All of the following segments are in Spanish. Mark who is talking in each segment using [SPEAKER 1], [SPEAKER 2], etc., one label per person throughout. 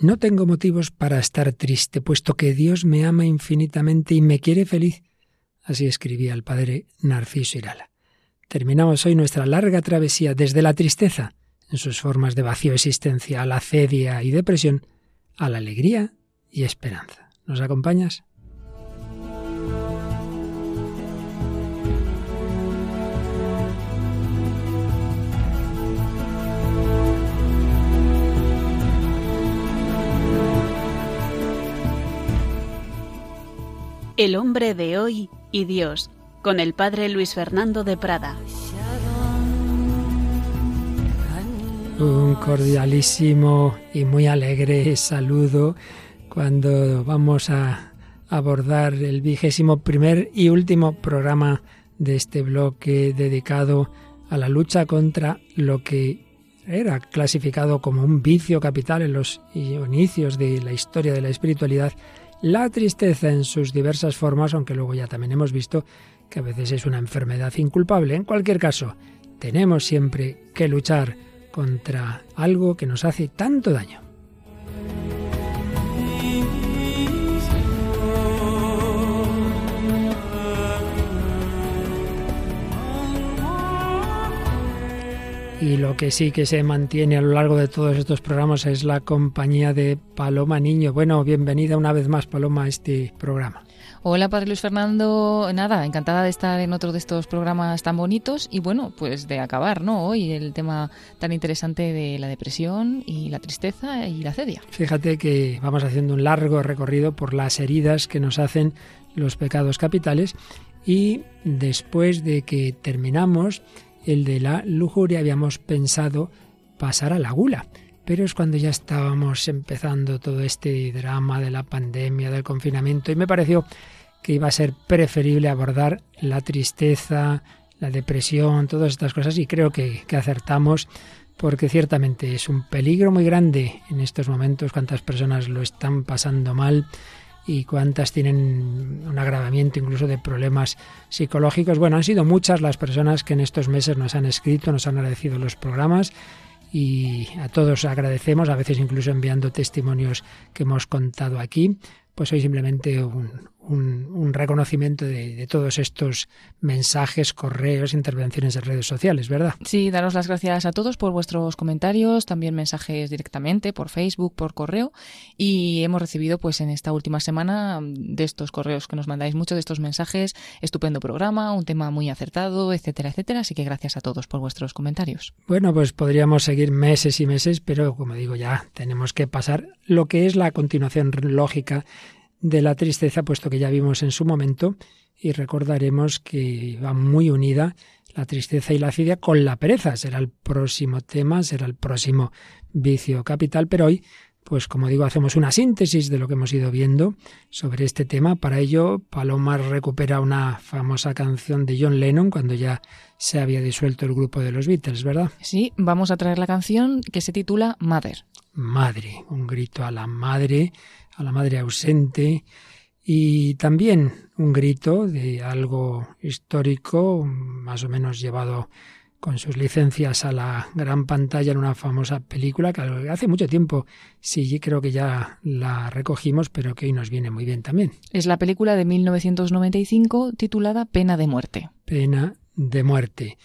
[SPEAKER 1] No tengo motivos para estar triste, puesto que Dios me ama infinitamente y me quiere feliz. Así escribía el padre Narciso Irala. Terminamos hoy nuestra larga travesía desde la tristeza, en sus formas de vacío existencial, acedia y depresión, a la alegría y esperanza. ¿Nos acompañas?
[SPEAKER 2] El hombre de hoy y Dios, con el padre Luis Fernando de Prada.
[SPEAKER 1] Un cordialísimo y muy alegre saludo cuando vamos a abordar el vigésimo primer y último programa de este bloque dedicado a la lucha contra lo que era clasificado como un vicio capital en los inicios de la historia de la espiritualidad la tristeza en sus diversas formas, aunque luego ya también hemos visto que a veces es una enfermedad inculpable. En cualquier caso, tenemos siempre que luchar contra algo que nos hace tanto daño. Y lo que sí que se mantiene a lo largo de todos estos programas es la compañía de Paloma Niño. Bueno, bienvenida una vez más, Paloma, a este programa.
[SPEAKER 3] Hola, Padre Luis Fernando. Nada, encantada de estar en otro de estos programas tan bonitos y bueno, pues de acabar, ¿no? Hoy el tema tan interesante de la depresión y la tristeza y la cedia.
[SPEAKER 1] Fíjate que vamos haciendo un largo recorrido por las heridas que nos hacen los pecados capitales y después de que terminamos el de la lujuria, habíamos pensado pasar a la gula. Pero es cuando ya estábamos empezando todo este drama de la pandemia, del confinamiento, y me pareció que iba a ser preferible abordar la tristeza, la depresión, todas estas cosas, y creo que, acertamos porque ciertamente es un peligro muy grande en estos momentos, cuántas personas lo están pasando mal y cuántas tienen un agravamiento incluso de problemas psicológicos. Bueno, han sido muchas las personas que en estos meses nos han escrito, nos han agradecido los programas y a todos agradecemos, a veces incluso enviando testimonios que hemos contado aquí. Pues hoy simplemente un, un, reconocimiento de, todos estos mensajes, correos, intervenciones en redes sociales, ¿verdad?
[SPEAKER 3] Sí, daros las gracias a todos por vuestros comentarios, también mensajes directamente por Facebook, por correo y hemos recibido pues en esta última semana de estos correos que nos mandáis muchos de estos mensajes, estupendo programa, un tema muy acertado, etcétera, etcétera, así que gracias a todos por vuestros comentarios.
[SPEAKER 1] Bueno, pues podríamos seguir meses y meses, pero como digo ya, tenemos que pasar lo que es la continuación lógica de la tristeza, puesto que ya vimos en su momento y recordaremos que va muy unida la tristeza y la acidia con la pereza. Será el próximo tema, será el próximo vicio capital, pero hoy, pues como digo, hacemos una síntesis de lo que hemos ido viendo sobre este tema. Para ello, Paloma recupera una famosa canción de John Lennon cuando ya se había disuelto el grupo de los Beatles, ¿verdad?
[SPEAKER 3] Sí, vamos a traer la canción que se titula Mother.
[SPEAKER 1] Madre, un grito a la madre a la madre ausente y también un grito de algo histórico, más o menos llevado con sus licencias a la gran pantalla en una famosa película que hace mucho tiempo sí creo que ya la recogimos, pero que hoy nos viene muy bien también.
[SPEAKER 3] Es la película de 1995 titulada Pena de muerte.
[SPEAKER 1] Pena de muerte.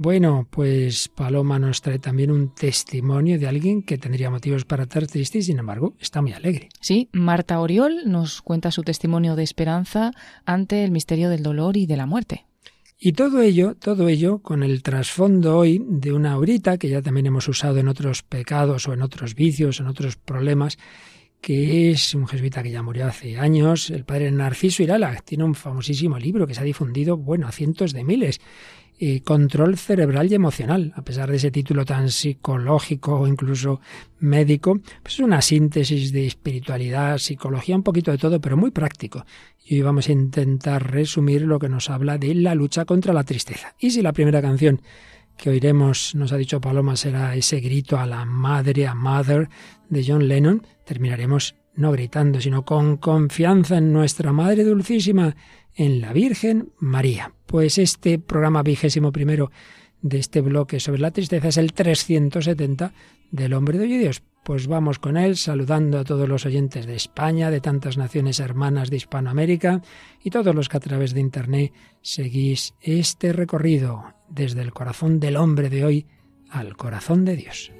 [SPEAKER 1] Bueno, pues Paloma nos trae también un testimonio de alguien que tendría motivos para estar triste y sin embargo está muy alegre.
[SPEAKER 3] Sí, Marta Oriol nos cuenta su testimonio de esperanza ante el misterio del dolor y de la muerte.
[SPEAKER 1] Y todo ello, todo ello con el trasfondo hoy de una aurita que ya también hemos usado en otros pecados o en otros vicios, en otros problemas, que es un jesuita que ya murió hace años, el padre Narciso Irala, tiene un famosísimo libro que se ha difundido, bueno, a cientos de miles, control cerebral y emocional. A pesar de ese título tan psicológico o incluso médico, pues es una síntesis de espiritualidad, psicología, un poquito de todo, pero muy práctico. Y hoy vamos a intentar resumir lo que nos habla de la lucha contra la tristeza. Y si la primera canción que oiremos, nos ha dicho Paloma, será ese grito a la madre, a Mother de John Lennon, terminaremos no gritando, sino con confianza en nuestra Madre Dulcísima, en la Virgen María. Pues este programa vigésimo primero de este bloque sobre la tristeza es el 370 del hombre de hoy Dios. Pues vamos con él saludando a todos los oyentes de España, de tantas naciones hermanas de Hispanoamérica y todos los que a través de Internet seguís este recorrido desde el corazón del hombre de hoy al corazón de Dios.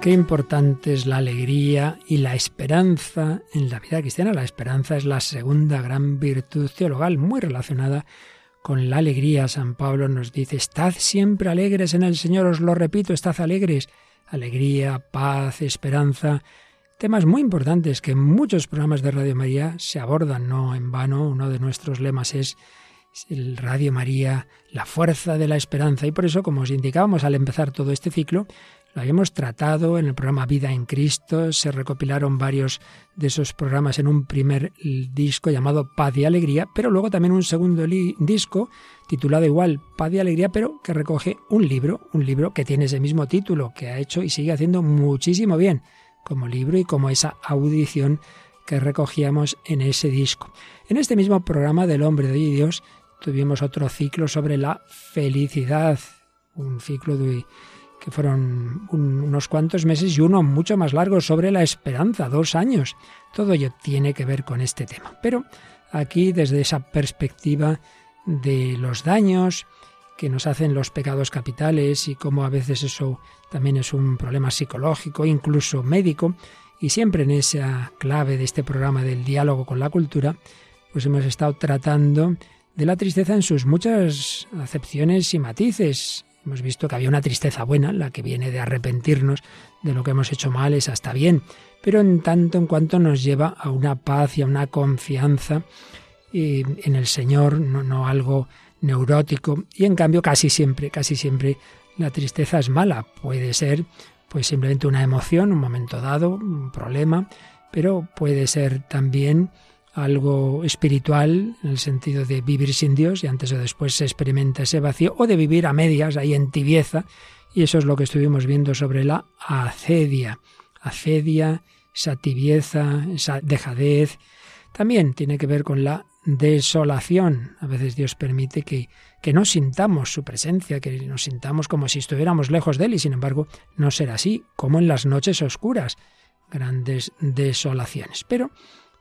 [SPEAKER 1] Qué importante es la alegría y la esperanza en la vida cristiana. La esperanza es la segunda gran virtud teologal, muy relacionada con la alegría. San Pablo nos dice, estad siempre alegres en el Señor, os lo repito, estad alegres. Alegría, paz, esperanza, temas muy importantes que en muchos programas de Radio María se abordan, no en vano. Uno de nuestros lemas es el Radio María, la fuerza de la esperanza. Y por eso, como os indicábamos al empezar todo este ciclo, habíamos tratado en el programa Vida en Cristo, se recopilaron varios de esos programas en un primer disco llamado Paz y Alegría, pero luego también un segundo disco titulado igual Paz y Alegría, pero que recoge un libro, un libro que tiene ese mismo título, que ha hecho y sigue haciendo muchísimo bien como libro y como esa audición que recogíamos en ese disco. En este mismo programa del Hombre de Dios tuvimos otro ciclo sobre la felicidad, un ciclo de fueron unos cuantos meses y uno mucho más largo sobre la esperanza, dos años. Todo ello tiene que ver con este tema. Pero aquí desde esa perspectiva de los daños que nos hacen los pecados capitales y cómo a veces eso también es un problema psicológico, incluso médico, y siempre en esa clave de este programa del diálogo con la cultura, pues hemos estado tratando de la tristeza en sus muchas acepciones y matices, Hemos visto que había una tristeza buena, la que viene de arrepentirnos de lo que hemos hecho mal, es hasta bien, pero en tanto en cuanto nos lleva a una paz y a una confianza en el Señor, no, no algo neurótico, y en cambio casi siempre, casi siempre la tristeza es mala, puede ser pues simplemente una emoción, un momento dado, un problema, pero puede ser también algo espiritual, en el sentido de vivir sin Dios, y antes o después se experimenta ese vacío, o de vivir a medias, ahí en tibieza, y eso es lo que estuvimos viendo sobre la acedia. Acedia, esa tibieza, esa dejadez, también tiene que ver con la desolación. A veces Dios permite que, que no sintamos su presencia, que nos sintamos como si estuviéramos lejos de Él, y sin embargo no será así, como en las noches oscuras, grandes desolaciones. Pero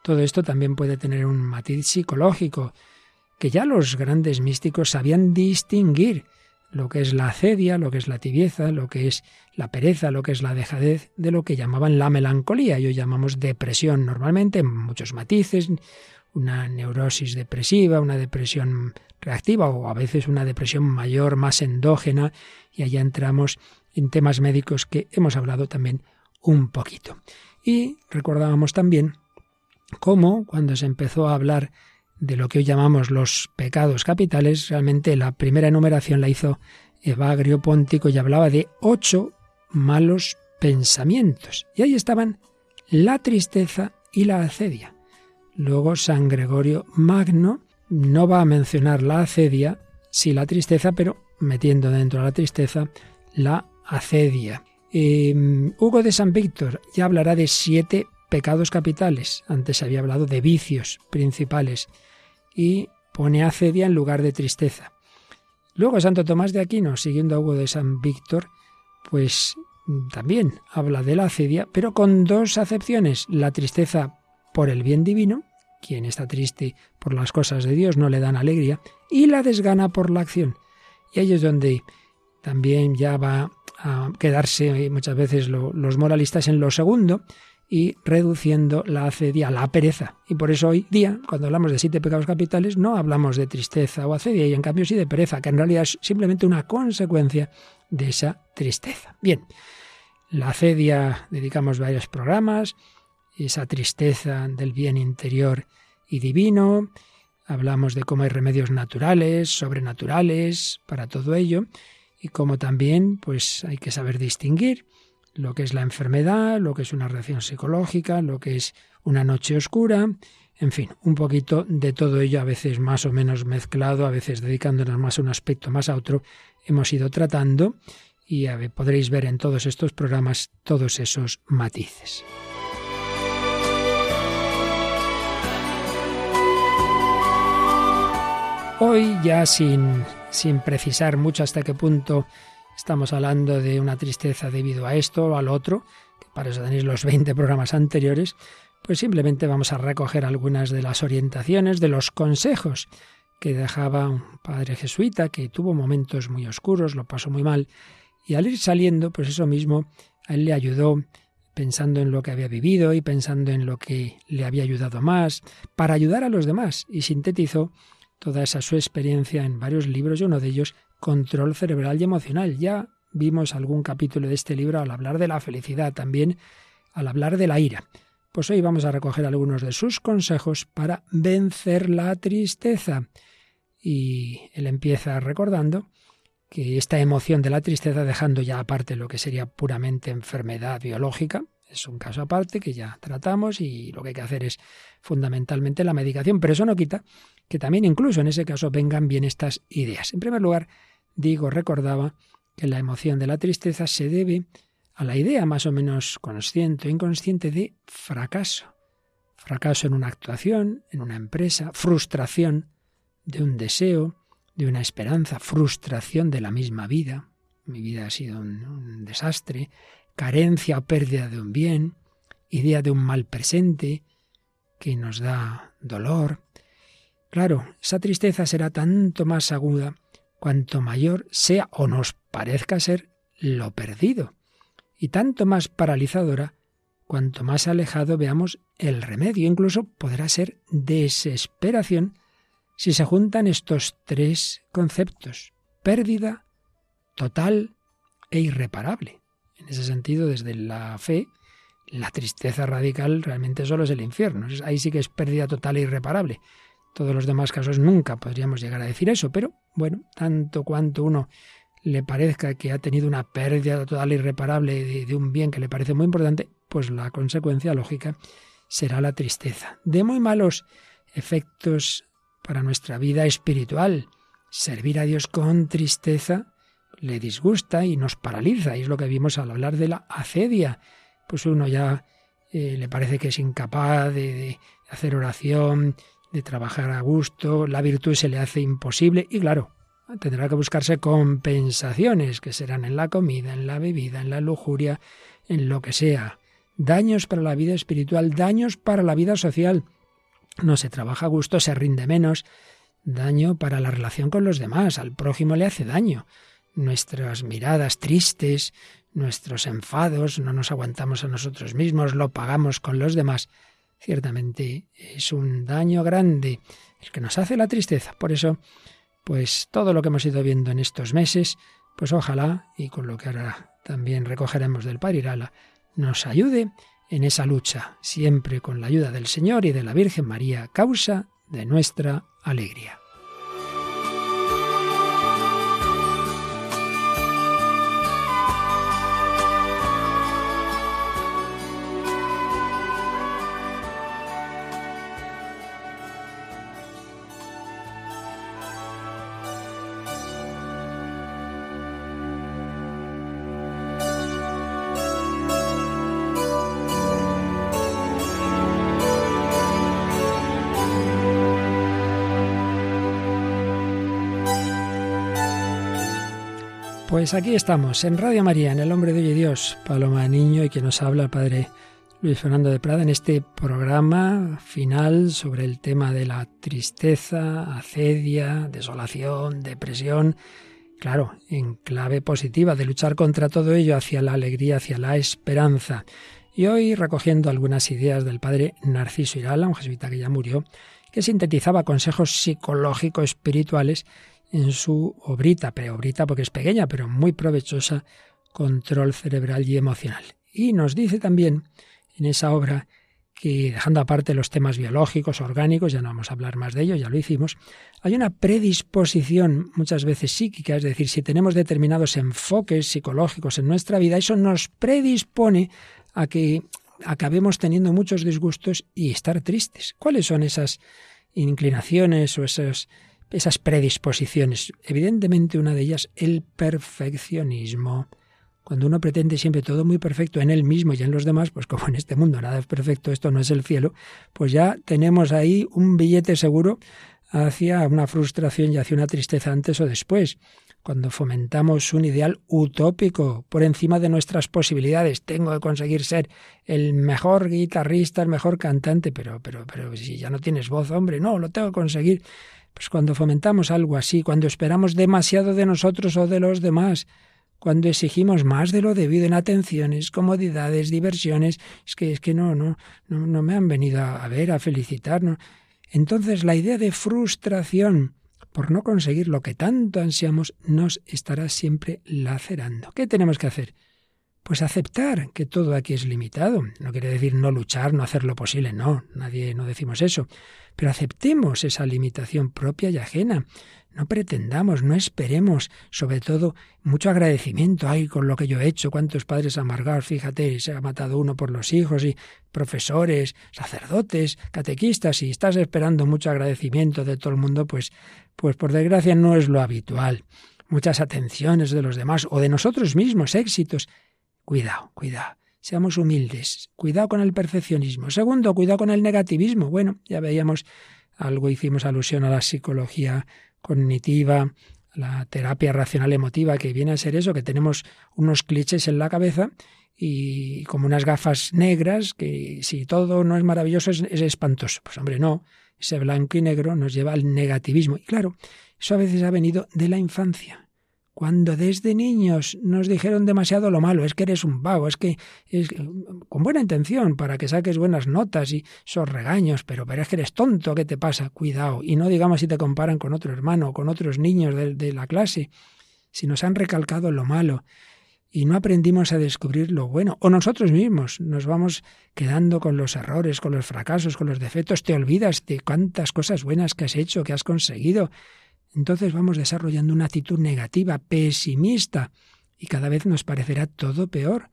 [SPEAKER 1] todo esto también puede tener un matiz psicológico, que ya los grandes místicos sabían distinguir lo que es la acedia, lo que es la tibieza, lo que es la pereza, lo que es la dejadez, de lo que llamaban la melancolía. Y hoy llamamos depresión normalmente, en muchos matices, una neurosis depresiva, una depresión reactiva o a veces una depresión mayor, más endógena, y allá entramos en temas médicos que hemos hablado también un poquito. Y recordábamos también cómo cuando se empezó a hablar de lo que hoy llamamos los pecados capitales, realmente la primera enumeración la hizo Evagrio Póntico y hablaba de ocho malos pensamientos. Y ahí estaban la tristeza y la acedia. Luego San Gregorio Magno no va a mencionar la acedia, sí la tristeza, pero metiendo dentro de la tristeza la acedia. Em, Hugo de San Víctor ya hablará de siete pecados capitales. Antes había hablado de vicios principales. Y pone acedia en lugar de tristeza. Luego Santo Tomás de Aquino, siguiendo a Hugo de San Víctor, pues también habla de la acedia, pero con dos acepciones. La tristeza por el bien divino, quien está triste por las cosas de Dios no le dan alegría, y la desgana por la acción. Y ahí es donde también ya va a quedarse muchas veces los moralistas en lo segundo, y reduciendo la acedia la pereza. Y por eso hoy día, cuando hablamos de siete pecados capitales, no hablamos de tristeza o acedia, y en cambio sí de pereza, que en realidad es simplemente una consecuencia de esa tristeza. Bien, la acedia dedicamos varios programas, esa tristeza del bien interior y divino, hablamos de cómo hay remedios naturales, sobrenaturales para todo ello, y cómo también pues hay que saber distinguir lo que es la enfermedad, lo que es una reacción psicológica, lo que es una noche oscura, En fin, un poquito de todo ello, a veces más o menos mezclado, a veces dedicándonos más a un aspecto más a otro, hemos ido tratando y podréis ver en todos estos programas todos esos matices. Hoy ya sin, sin precisar mucho hasta qué punto estamos hablando de una tristeza debido a esto o al otro, que para eso tenéis los 20 programas anteriores, pues simplemente vamos a recoger algunas de las orientaciones, de los consejos que dejaba un padre jesuita que tuvo momentos muy oscuros, lo pasó muy mal, y al ir saliendo, pues eso mismo a él le ayudó pensando en lo que había vivido y pensando en lo que le había ayudado más, para ayudar a los demás, y sintetizó toda esa su experiencia en varios libros y uno de ellos, Control Cerebral y Emocional. Ya vimos algún capítulo de este libro al hablar de la felicidad, también al hablar de la ira. Pues hoy vamos a recoger algunos de sus consejos para vencer la tristeza. Y él empieza recordando que esta emoción de la tristeza, dejando ya aparte lo que sería puramente enfermedad biológica, es un caso aparte que ya tratamos y lo que hay que hacer es fundamentalmente la medicación, pero eso no quita que también incluso en ese caso vengan bien estas ideas. En primer lugar, digo, recordaba que la emoción de la tristeza se debe a la idea más o menos consciente o inconsciente de fracaso. Fracaso en una actuación, en una empresa, frustración de un deseo, de una esperanza, frustración de la misma vida. Mi vida ha sido un, un desastre, carencia o pérdida de un bien, idea de un mal presente que nos da dolor, Claro, esa tristeza será tanto más aguda cuanto mayor sea o nos parezca ser lo perdido, y tanto más paralizadora cuanto más alejado veamos el remedio. Incluso podrá ser desesperación si se juntan estos tres conceptos, pérdida, total e irreparable. En ese sentido, desde la fe, la tristeza radical realmente solo es el infierno. Ahí sí que es pérdida total e irreparable todos los demás casos nunca podríamos llegar a decir eso, pero bueno, tanto cuanto uno le parezca que ha tenido una pérdida total irreparable de, un bien que le parece muy importante, pues la consecuencia lógica será la tristeza. De muy malos efectos para nuestra vida espiritual. Servir a Dios con tristeza le disgusta y nos paraliza, y es lo que vimos al hablar de la acedia. Pues uno ya eh, le parece que es incapaz de hacer oración, de trabajar a gusto, la virtud se le hace imposible y claro, tendrá que buscarse compensaciones que serán en la comida, en la bebida, en la lujuria, en lo que sea. Daños para la vida espiritual, daños para la vida social. No se trabaja a gusto, se rinde menos. Daño para la relación con los demás, al prójimo le hace daño. Nuestras miradas tristes, nuestros enfados, no nos aguantamos a nosotros mismos, lo pagamos con los demás ciertamente es un daño grande el que nos hace la tristeza. Por eso, pues todo lo que hemos ido viendo en estos meses, pues ojalá, y con lo que ahora también recogeremos del Parirala, nos ayude en esa lucha, siempre con la ayuda del Señor y de la Virgen María, causa de nuestra alegría. Pues aquí estamos, en Radio María, en El Hombre de Dios, Paloma Niño y que nos habla el Padre Luis Fernando de Prada en este programa final sobre el tema de la tristeza, acedia, desolación, depresión, claro, en clave positiva, de luchar contra todo ello hacia la alegría, hacia la esperanza. Y hoy recogiendo algunas ideas del padre Narciso Irala, un jesuita que ya murió, que sintetizaba consejos psicológicos espirituales en su obrita, obrita porque es pequeña, pero muy provechosa, Control Cerebral y Emocional. Y nos dice también en esa obra que, dejando aparte los temas biológicos, orgánicos, ya no vamos a hablar más de ello, ya lo hicimos, hay una predisposición muchas veces psíquica, es decir, si tenemos determinados enfoques psicológicos en nuestra vida, eso nos predispone a que acabemos teniendo muchos disgustos y estar tristes. ¿Cuáles son esas inclinaciones o esas, esas predisposiciones? Evidentemente una de ellas, el perfeccionismo. Cuando uno pretende siempre todo muy perfecto en él mismo y en los demás, pues como en este mundo nada es perfecto, esto no es el cielo, pues ya tenemos ahí un billete seguro hacia una frustración y hacia una tristeza antes o después. Cuando fomentamos un ideal utópico por encima de nuestras posibilidades, tengo que conseguir ser el mejor guitarrista, el mejor cantante, pero, pero, pero si ya no tienes voz, hombre, no, lo tengo que conseguir. Pues cuando fomentamos algo así, cuando esperamos demasiado de nosotros o de los demás, cuando exigimos más de lo debido en atenciones, comodidades, diversiones, es que, es que no, no, no, no me han venido a ver, a felicitarnos. Entonces la idea de frustración por no conseguir lo que tanto ansiamos nos estará siempre lacerando. ¿Qué tenemos que hacer? Pues aceptar que todo aquí es limitado. No quiere decir no luchar, no hacer lo posible, no, nadie no decimos eso. Pero aceptemos esa limitación propia y ajena. No pretendamos, no esperemos, sobre todo, mucho agradecimiento. Ay, con lo que yo he hecho, cuántos padres amargados, fíjate, se ha matado uno por los hijos y profesores, sacerdotes, catequistas, y estás esperando mucho agradecimiento de todo el mundo, pues, pues por desgracia no es lo habitual. Muchas atenciones de los demás o de nosotros mismos, éxitos. Cuidado, cuidado. Seamos humildes. Cuidado con el perfeccionismo. Segundo, cuidado con el negativismo. Bueno, ya veíamos algo, hicimos alusión a la psicología cognitiva, la terapia racional emotiva, que viene a ser eso, que tenemos unos clichés en la cabeza y como unas gafas negras, que si todo no es maravilloso es, es espantoso. Pues hombre, no, ese blanco y negro nos lleva al negativismo. Y claro, eso a veces ha venido de la infancia cuando desde niños nos dijeron demasiado lo malo, es que eres un vago, es que es con buena intención para que saques buenas notas y esos regaños, pero, pero es que eres tonto, ¿qué te pasa? Cuidado. Y no digamos si te comparan con otro hermano o con otros niños de, de la clase, si nos han recalcado lo malo y no aprendimos a descubrir lo bueno, o nosotros mismos nos vamos quedando con los errores, con los fracasos, con los defectos, te olvidas de cuántas cosas buenas que has hecho, que has conseguido, entonces vamos desarrollando una actitud negativa, pesimista, y cada vez nos parecerá todo peor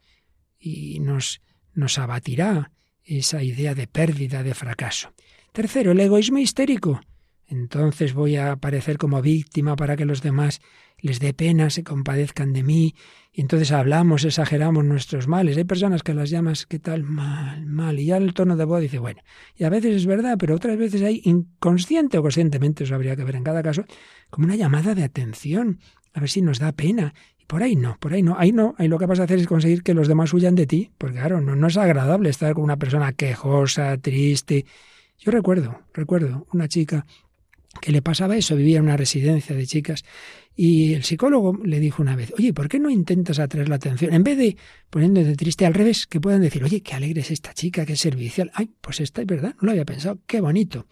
[SPEAKER 1] y nos, nos abatirá esa idea de pérdida, de fracaso. Tercero, el egoísmo histérico. Entonces voy a aparecer como víctima para que los demás les dé pena, se compadezcan de mí, y entonces hablamos, exageramos nuestros males. Hay personas que las llamas, ¿qué tal? Mal, mal, y ya el tono de voz dice, bueno, y a veces es verdad, pero otras veces hay inconsciente o conscientemente, eso habría que ver en cada caso, como una llamada de atención, a ver si nos da pena. Y por ahí no, por ahí no, ahí no, ahí lo que vas a hacer es conseguir que los demás huyan de ti, porque claro, no, no es agradable estar con una persona quejosa, triste. Yo recuerdo, recuerdo una chica que le pasaba eso, vivía en una residencia de chicas y el psicólogo le dijo una vez, oye, ¿por qué no intentas atraer la atención? En vez de poniéndote triste al revés, que puedan decir, oye, qué alegre es esta chica, qué servicial. Ay, pues esta es verdad, no lo había pensado, qué bonito.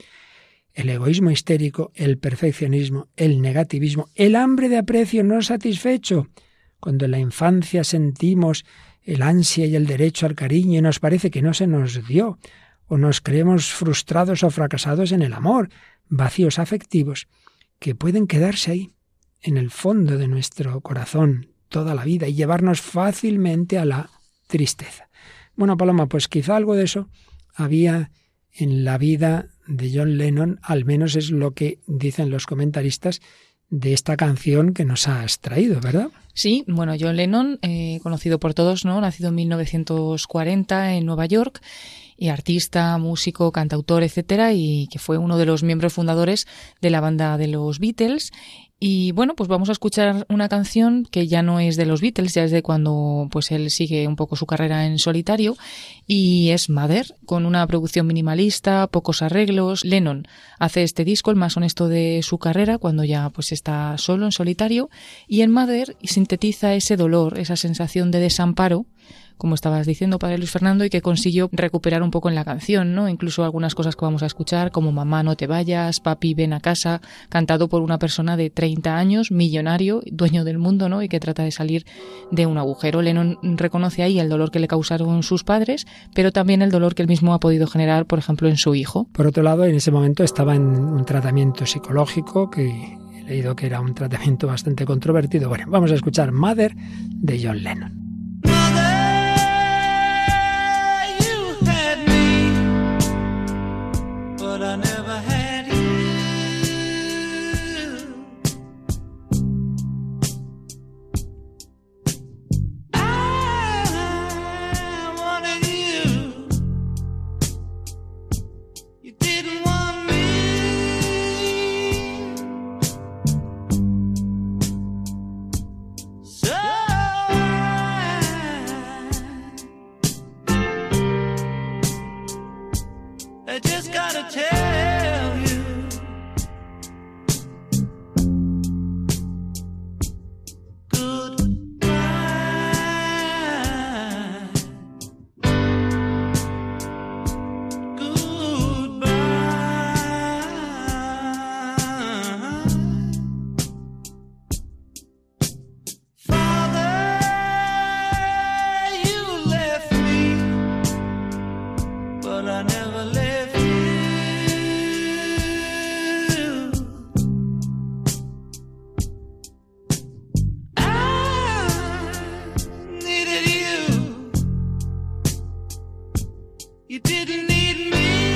[SPEAKER 1] El egoísmo histérico, el perfeccionismo, el negativismo, el hambre de aprecio no satisfecho. Cuando en la infancia sentimos el ansia y el derecho al cariño y nos parece que no se nos dio, o nos creemos frustrados o fracasados en el amor, vacíos afectivos, que pueden quedarse ahí, en el fondo de nuestro corazón toda la vida y llevarnos fácilmente a la tristeza. Bueno, Paloma, pues quizá algo de eso había en la vida de John Lennon, al menos es lo que dicen los comentaristas de esta canción que nos has traído, ¿verdad?
[SPEAKER 3] Sí, bueno, John Lennon, eh, conocido por todos, ¿no? Nacido en 1940 en Nueva York y artista, músico, cantautor, etcétera, y que fue uno de los miembros fundadores de la banda de los Beatles y bueno, pues vamos a escuchar una canción que ya no es de los Beatles, ya es de cuando pues él sigue un poco su carrera en solitario y es Mother, con una producción minimalista, pocos arreglos. Lennon hace este disco, el más honesto de su carrera, cuando ya pues está solo en solitario y en Mother sintetiza ese dolor, esa sensación de desamparo como estabas diciendo, Padre Luis Fernando, y que consiguió recuperar un poco en la canción, ¿no? Incluso algunas cosas que vamos a escuchar, como Mamá, no te vayas, Papi, ven a casa, cantado por una persona de 30 años, millonario, dueño del mundo, ¿no? Y que trata de salir de un agujero. Lennon reconoce ahí el dolor que le causaron sus padres, pero también el dolor que él mismo ha podido generar, por ejemplo, en su hijo.
[SPEAKER 1] Por otro lado, en ese momento estaba en un tratamiento psicológico que he leído que era un tratamiento bastante controvertido. Bueno, vamos a escuchar Mother de John Lennon. You didn't need me.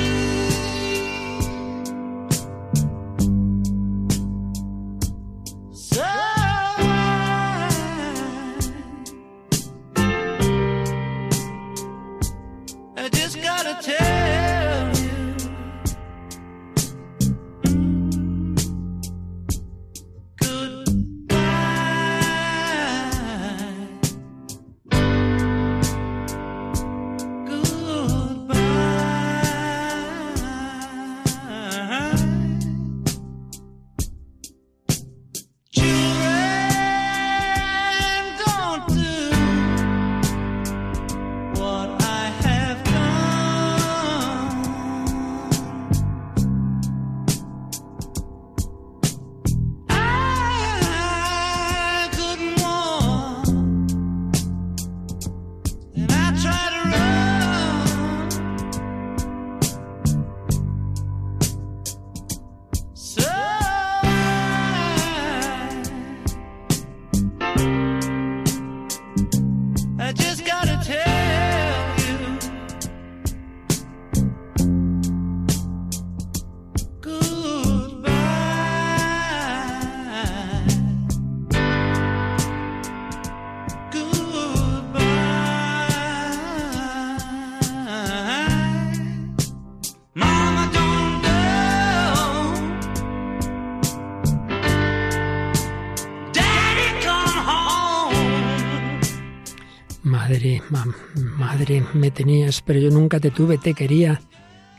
[SPEAKER 1] Madre, me tenías, pero yo nunca te tuve, te quería.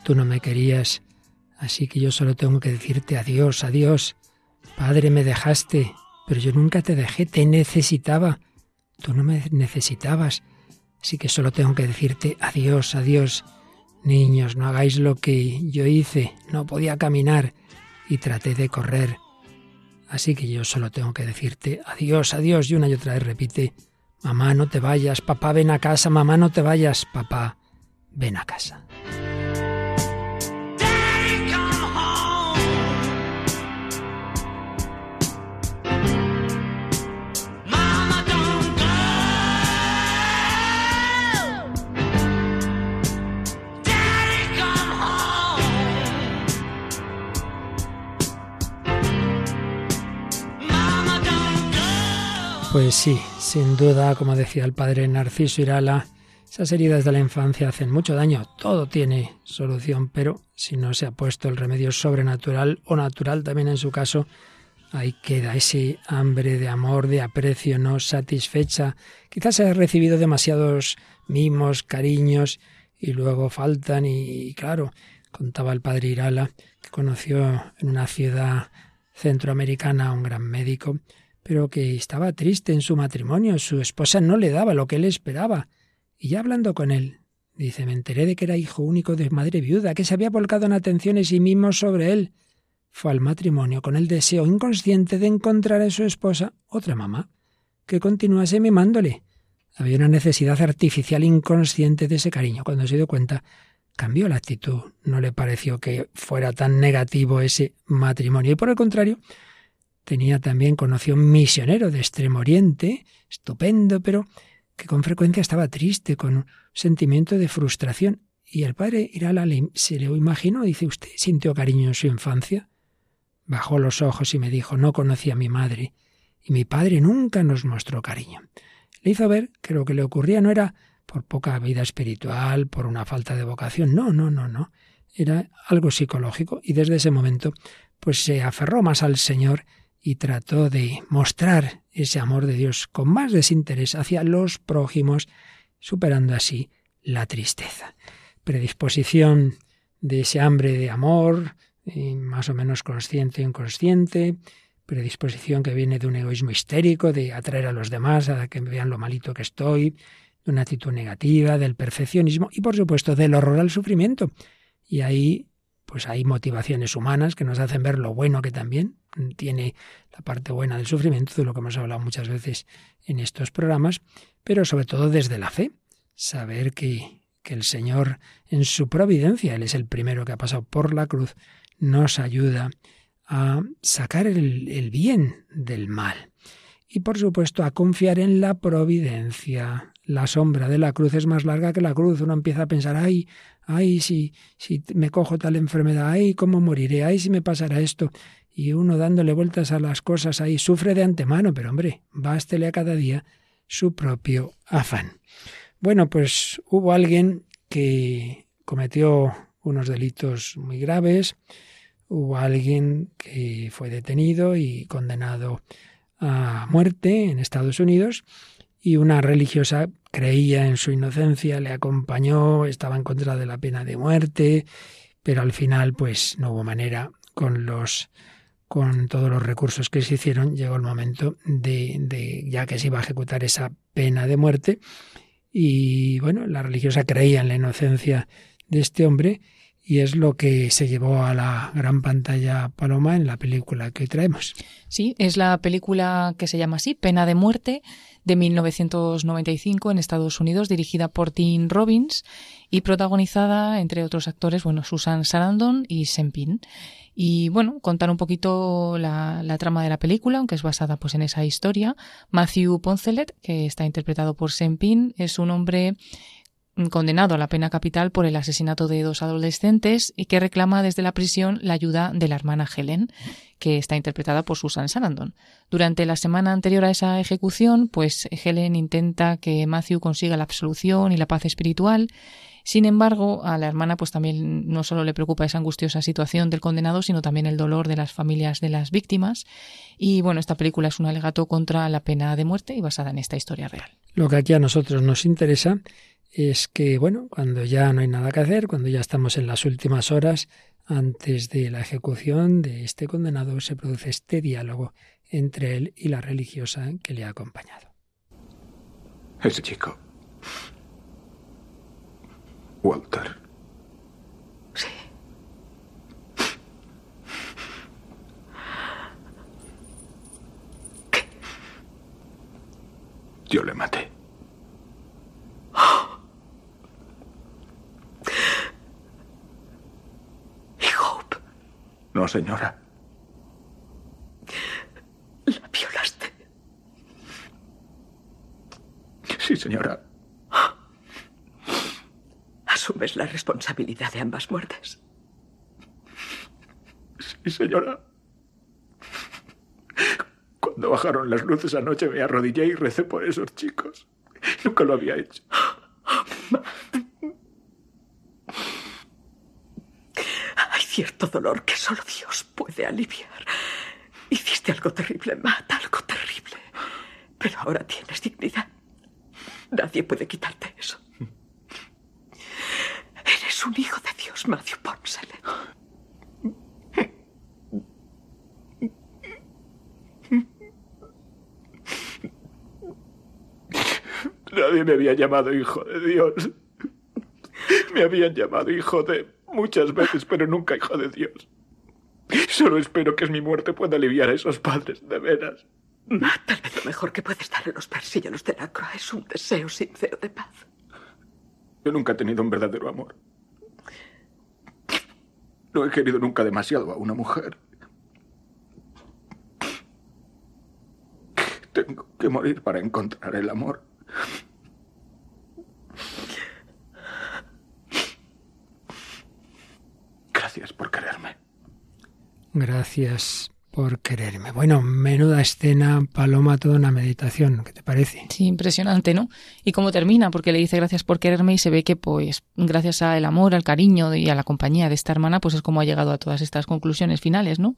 [SPEAKER 1] Tú no me querías, así que yo solo tengo que decirte adiós, adiós. Padre, me dejaste, pero yo nunca te dejé, te necesitaba. Tú no me necesitabas, así que solo tengo que decirte adiós, adiós. Niños, no hagáis lo que yo hice, no podía caminar y traté de correr. Así que yo solo tengo que decirte adiós, adiós, y una y otra vez repite, Mamá, no te vayas, papá, ven a casa, mamá, no te vayas, papá, ven a casa. Pues sí, sin duda, como decía el padre Narciso Irala, esas heridas de la infancia hacen mucho daño. Todo tiene solución, pero si no se ha puesto el remedio sobrenatural o natural también en su caso, ahí queda ese hambre de amor, de aprecio no satisfecha. Quizás ha recibido demasiados mimos, cariños y luego faltan y, claro, contaba el padre Irala que conoció en una ciudad centroamericana a un gran médico pero que estaba triste en su matrimonio. Su esposa no le daba lo que él esperaba. Y ya hablando con él, dice, me enteré de que era hijo único de madre viuda, que se había volcado en atenciones y mimos sobre él. Fue al matrimonio con el deseo inconsciente de encontrar en su esposa otra mamá, que continuase mimándole. Había una necesidad artificial inconsciente de ese cariño. Cuando se dio cuenta, cambió la actitud. No le pareció que fuera tan negativo ese matrimonio. Y por el contrario, Tenía también, conoció un misionero de Extremo Oriente, estupendo, pero que con frecuencia estaba triste, con un sentimiento de frustración. Y el padre Irala se le imaginó, dice, ¿usted sintió cariño en su infancia? Bajó los ojos y me dijo, no conocía a mi madre, y mi padre nunca nos mostró cariño. Le hizo ver que lo que le ocurría no era por poca vida espiritual, por una falta de vocación, no, no, no, no. Era algo psicológico y desde ese momento pues se aferró más al Señor y trató de mostrar ese amor de Dios con más desinterés hacia los prójimos, superando así la tristeza. Predisposición de ese hambre de amor, más o menos consciente o inconsciente, predisposición que viene de un egoísmo histérico, de atraer a los demás a que vean lo malito que estoy, de una actitud negativa, del perfeccionismo y por supuesto del horror al sufrimiento. Y ahí pues hay motivaciones humanas que nos hacen ver lo bueno que también tiene la parte buena del sufrimiento, de lo que hemos hablado muchas veces en estos programas, pero sobre todo desde la fe, saber que, que el Señor en su providencia, Él es el primero que ha pasado por la cruz, nos ayuda a sacar el, el bien del mal y por supuesto a confiar en la providencia, la sombra de la cruz es más larga que la cruz. Uno empieza a pensar, ay, ay, si, si me cojo tal enfermedad, ay, cómo moriré, ay, si me pasará esto. Y uno dándole vueltas a las cosas ahí, sufre de antemano, pero hombre, bástele a cada día su propio afán. Bueno, pues hubo alguien que cometió unos delitos muy graves, hubo alguien que fue detenido y condenado a muerte en Estados Unidos, y una religiosa creía en su inocencia, le acompañó, estaba en contra de la pena de muerte, pero al final pues no hubo manera con los con todos los recursos que se hicieron, llegó el momento de, ya que se iba a ejecutar esa pena de muerte y bueno, la religiosa creía en la inocencia de este hombre y es lo que se llevó a la gran pantalla Paloma en la película que hoy traemos.
[SPEAKER 3] Sí, es la película que se llama así, Pena de Muerte, de 1995 en Estados Unidos, dirigida por Tim Robbins y protagonizada, entre otros actores, bueno, Susan Sarandon y Sempin. Y bueno, contar un poquito la, trama de la película, aunque es basada pues en esa historia. Matthew Poncelet, que está interpretado por Sempin, es un hombre condenado a la pena capital por el asesinato de dos adolescentes y que reclama desde la prisión la ayuda de la hermana Helen, que está interpretada por Susan Sarandon. Durante la semana anterior a esa ejecución, pues Helen intenta que Matthew consiga la absolución y la paz espiritual. Sin embargo, a la hermana pues también no solo le preocupa esa angustiosa situación del condenado, sino también el dolor de las familias de las víctimas. Y bueno, esta película es un alegato contra la pena de muerte y basada en esta historia real.
[SPEAKER 1] Lo que aquí a nosotros nos interesa es que, bueno, cuando ya no hay nada que hacer, cuando ya estamos en las últimas horas antes de la ejecución de este condenado, se produce este diálogo entre él y la religiosa que le ha acompañado.
[SPEAKER 4] Ese chico. Walter.
[SPEAKER 5] Sí. ¿Qué?
[SPEAKER 4] Yo le maté. No, señora.
[SPEAKER 5] ¿La violaste?
[SPEAKER 4] Sí, señora.
[SPEAKER 5] ¿Asumes la responsabilidad de ambas muertes?
[SPEAKER 4] Sí, señora. Cuando bajaron las luces anoche me arrodillé y recé por esos chicos. Nunca lo había hecho.
[SPEAKER 5] cierto dolor que solo Dios puede aliviar. Hiciste algo terrible, Matt, algo terrible. Pero ahora tienes dignidad. Nadie puede quitarte eso. Eres un hijo de Dios, Matthew Ponsele.
[SPEAKER 4] Nadie me había llamado hijo de Dios. Me habían llamado hijo de muchas veces, pero nunca hijo de Dios. Solo espero que mi muerte pueda aliviar a esos padres, de veras.
[SPEAKER 5] tal vez lo mejor que puede estar en los persillos de la croa es un deseo sincero de paz.
[SPEAKER 4] Yo nunca he tenido un verdadero amor. No he querido nunca demasiado a una mujer. Tengo que morir para encontrar el amor. Gracias por quererme.
[SPEAKER 1] Gracias por quererme. Bueno, menuda escena, Paloma, toda una meditación. ¿Qué te parece?
[SPEAKER 3] Sí, impresionante, ¿no? Y cómo termina, porque le dice gracias por quererme y se ve que, pues, gracias al amor, al cariño y a la compañía de esta hermana, pues es como ha llegado a todas estas conclusiones finales, ¿no?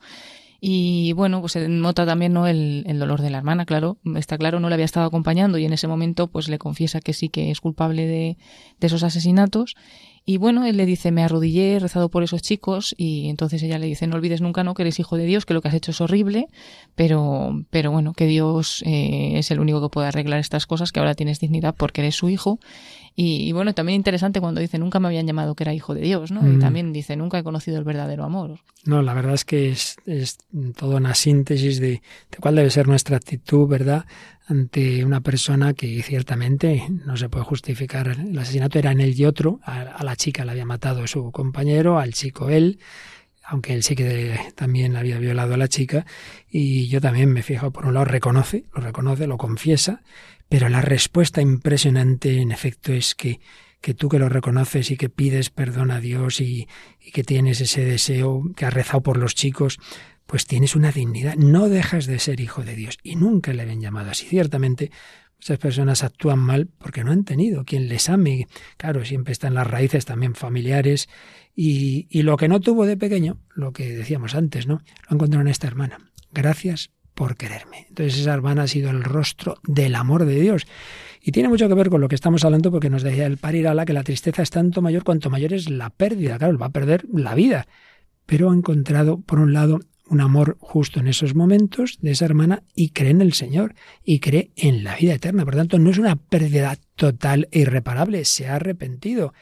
[SPEAKER 3] Y bueno, pues se nota también ¿no? el, el, dolor de la hermana, claro, está claro, no le había estado acompañando y en ese momento pues le confiesa que sí que es culpable de, de esos asesinatos y bueno, él le dice, me arrodillé, he rezado por esos chicos, y entonces ella le dice, no olvides nunca, no, que eres hijo de Dios, que lo que has hecho es horrible, pero, pero bueno, que Dios eh, es el único que puede arreglar estas cosas, que ahora tienes dignidad porque eres su hijo. Y, bueno, también interesante cuando dice, nunca me habían llamado que era hijo de Dios, ¿no? Y mm. también dice, nunca he conocido el verdadero amor.
[SPEAKER 1] No, la verdad es que es, es toda una síntesis de, de cuál debe ser nuestra actitud, ¿verdad? Ante una persona que ciertamente no se puede justificar. El asesinato era en él y otro. A, la chica la había matado su compañero, al chico él, aunque él sí que también había violado a la chica. Y yo también me fijo, por un lado, reconoce, lo reconoce, lo confiesa, Pero la respuesta impresionante, en efecto, es que, que tú que lo reconoces y que pides perdón a Dios y, y que tienes ese deseo, que has rezado por los chicos, pues tienes una dignidad, no dejas de ser hijo de Dios y nunca le habían llamado así. Ciertamente, muchas personas actúan mal porque no han tenido quien les ame. Claro, siempre están las raíces también familiares y, y lo que no tuvo de pequeño, lo que decíamos antes, ¿no? Lo encontró en esta hermana. Gracias por quererme. Entonces esa hermana ha sido el rostro del amor de Dios. Y tiene mucho que ver con lo que estamos hablando porque nos decía el Parirala que la tristeza es tanto mayor cuanto mayor es la pérdida. Claro, va a perder la vida. Pero ha encontrado, por un lado, un amor justo en esos momentos de esa hermana y cree en el Señor y cree en la vida eterna. Por tanto, no es una pérdida total e irreparable, se ha arrepentido.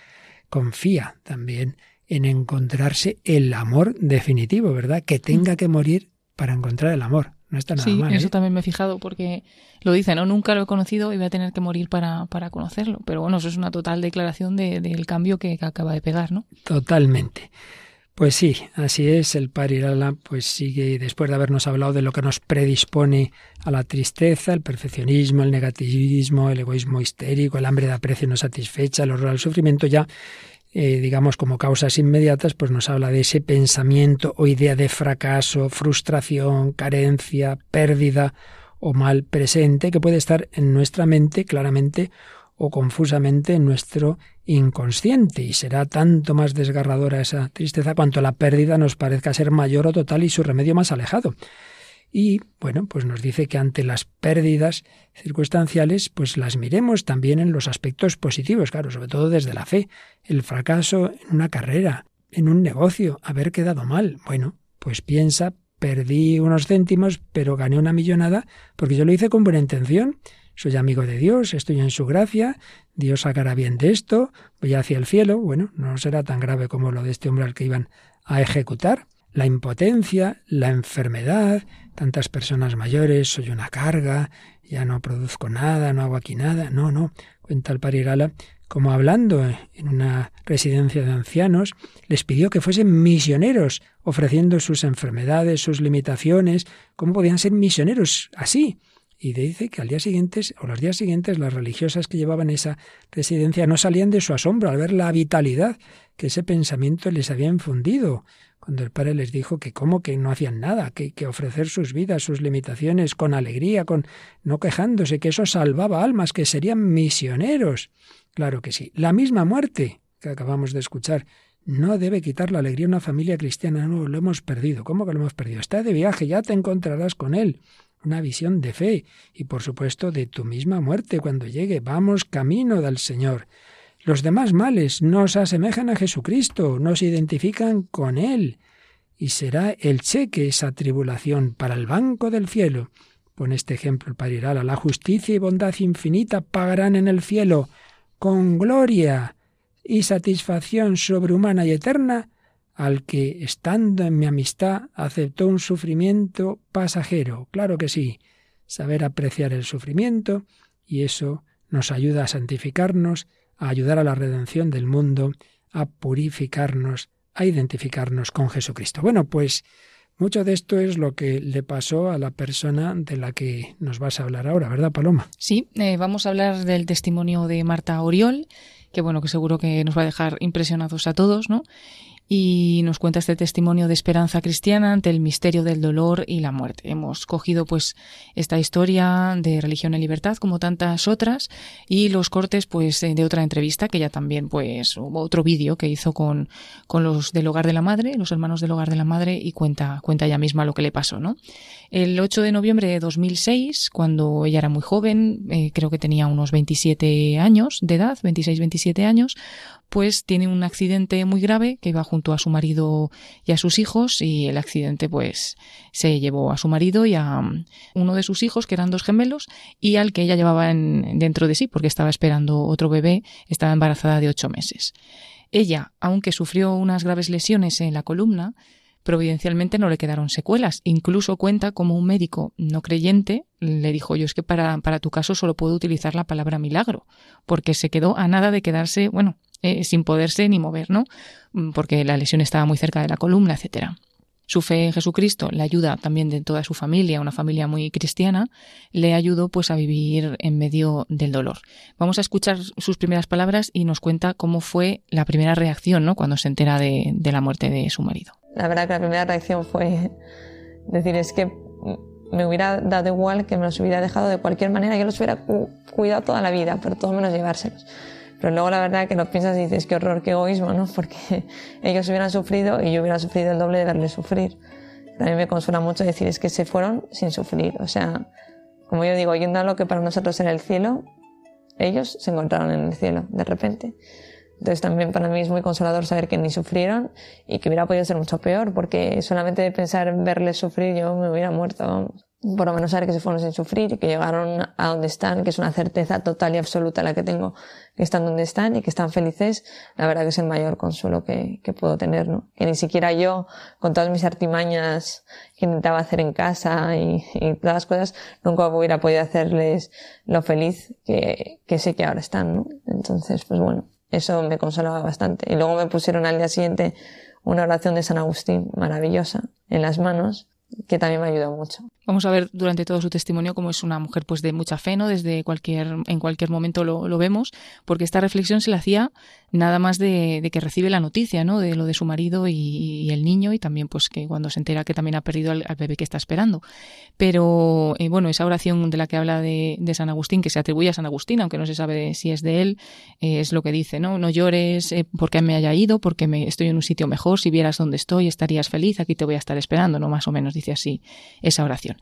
[SPEAKER 1] Confía también en encontrarse el amor definitivo, ¿verdad? Que tenga que morir para encontrar el amor. No está nada
[SPEAKER 3] sí,
[SPEAKER 1] mal.
[SPEAKER 3] eso
[SPEAKER 1] ¿eh?
[SPEAKER 3] también me he fijado porque lo dice, ¿no? Nunca lo he conocido y voy a tener que morir para, para conocerlo. Pero bueno, eso es una total declaración de- del cambio que, que acaba de pegar, ¿no?
[SPEAKER 1] Totalmente. Pues sí, así es, el Parirala pues sigue, después de habernos hablado de lo que nos predispone a la tristeza, el perfeccionismo, el negativismo, el egoísmo histérico, el hambre de aprecio no satisfecha, el horror al sufrimiento, ya eh, digamos como causas inmediatas, pues nos habla de ese pensamiento o idea de fracaso, frustración, carencia, pérdida o mal presente que puede estar en nuestra mente claramente o confusamente en nuestro inconsciente y será tanto más desgarradora esa tristeza cuanto la pérdida nos parezca ser mayor o total y su remedio más alejado. Y bueno, pues nos dice que ante las pérdidas circunstanciales, pues las miremos también en los aspectos positivos, claro, sobre todo desde la fe. El fracaso en una carrera, en un negocio, haber quedado mal. Bueno, pues piensa, perdí unos céntimos, pero gané una millonada porque yo lo hice con buena intención. Soy amigo de Dios, estoy en su gracia, Dios sacará bien de esto, voy hacia el cielo. Bueno, no será tan grave como lo de este hombre al que iban a ejecutar. La impotencia, la enfermedad, tantas personas mayores, soy una carga, ya no produzco nada, no hago aquí nada. No, no, cuenta el Parirala, como hablando en una residencia de ancianos, les pidió que fuesen misioneros, ofreciendo sus enfermedades, sus limitaciones, cómo podían ser misioneros así. Y dice que al día siguiente, o los días siguientes, las religiosas que llevaban esa residencia no salían de su asombro al ver la vitalidad que ese pensamiento les había infundido. Cuando el padre les dijo que cómo que no hacían nada, que, ofrecer sus vidas, sus limitaciones, con alegría, con no quejándose, que eso salvaba almas, que serían misioneros. Claro que sí. La misma muerte que acabamos de escuchar no debe quitar la alegría a una familia cristiana. No, lo hemos perdido. ¿Cómo que lo hemos perdido? Está de viaje, ya te encontrarás con él una visión de fe y por supuesto de tu misma muerte cuando llegue. Vamos camino del Señor. Los demás males nos asemejan a Jesucristo, nos identifican con Él y será el cheque esa tribulación para el banco del cielo. Pone este ejemplo el Parirala. La justicia y bondad infinita pagarán en el cielo con gloria y satisfacción sobrehumana y eterna al que, estando en mi amistad, aceptó un sufrimiento pasajero. Claro que sí, saber apreciar el sufrimiento, y eso nos ayuda a santificarnos, a ayudar a la redención del mundo, a purificarnos, a identificarnos con Jesucristo. Bueno, pues mucho de esto es lo que le pasó a la persona de la que nos vas a hablar ahora, ¿verdad, Paloma?
[SPEAKER 3] Sí, eh, vamos a hablar del testimonio de Marta Oriol, que bueno, que seguro que nos va a dejar impresionados a todos, ¿no? Y nos cuenta este testimonio de esperanza cristiana ante el misterio del dolor y la muerte. Hemos cogido pues esta historia de religión y libertad como tantas otras y los cortes pues de otra entrevista que ya también pues hubo otro vídeo que hizo con, con los del hogar de la madre, los hermanos del hogar de la madre y cuenta cuenta ella misma lo que le pasó, ¿no? El 8 de noviembre de 2006, cuando ella era muy joven, eh, creo que tenía unos 27 años de edad, 26-27 años, pues tiene un accidente muy grave que iba junto a su marido y a sus hijos y el accidente pues se llevó a su marido y a uno de sus hijos que eran dos gemelos y al que ella llevaba en, dentro de sí porque estaba esperando otro bebé, estaba embarazada de ocho meses. Ella, aunque sufrió unas graves lesiones en la columna, providencialmente no le quedaron secuelas. Incluso cuenta como un médico no creyente le dijo yo es que para, para tu caso solo puedo utilizar la palabra milagro, porque se quedó a nada de quedarse, bueno, eh, sin poderse ni mover, ¿no? Porque la lesión estaba muy cerca de la columna, etcétera. Su fe en Jesucristo, la ayuda también de toda su familia, una familia muy cristiana, le ayudó pues a vivir en medio del dolor. Vamos a escuchar sus primeras palabras y nos cuenta cómo fue la primera reacción, ¿no? Cuando se entera de, de la muerte de su marido.
[SPEAKER 6] La verdad que la primera reacción fue decir es que me hubiera dado igual que me los hubiera dejado de cualquier manera, yo los hubiera cuidado toda la vida, pero todo menos llevárselos. Pero luego la verdad que lo piensas y dices, qué horror, qué egoísmo, ¿no? Porque ellos hubieran sufrido y yo hubiera sufrido el doble de verles sufrir. mí me consuela mucho decir, es que se fueron sin sufrir. O sea, como yo digo, yendo a lo que para nosotros era el cielo, ellos se encontraron en el cielo, de repente. Entonces también para mí es muy consolador saber que ni sufrieron y que hubiera podido ser mucho peor, porque solamente de pensar en verles sufrir yo me hubiera muerto, por lo menos saber que se fueron sin sufrir y que llegaron a donde están, que es una certeza total y absoluta la que tengo, que están donde están y que están felices, la verdad que es el mayor consuelo que, que puedo tener, ¿no? Que ni siquiera yo, con todas mis artimañas que intentaba hacer en casa y, y todas las cosas, nunca hubiera podido hacerles lo feliz que, que sé que ahora están, ¿no? Entonces, pues bueno, eso me consolaba bastante. Y luego me pusieron al día siguiente una oración de San Agustín maravillosa en las manos, que también me ayudó mucho.
[SPEAKER 3] Vamos a ver durante todo su testimonio cómo es una mujer pues de mucha fe, ¿no? Desde cualquier, en cualquier momento lo, lo vemos, porque esta reflexión se la hacía nada más de, que recibe la noticia, ¿no? De lo de su marido y, el niño y también pues que cuando se entera que también ha perdido al, al bebé que está esperando. Pero eh, bueno, esa oración de la que habla de, de, San Agustín, que se atribuye a San Agustín, aunque no se sabe si es de él, eh, es lo que dice, ¿no? No llores eh, porque me haya ido, porque me, estoy en un sitio mejor, si vieras dónde estoy estarías feliz, aquí te voy a estar esperando, ¿no? Más o menos dice así esa oración.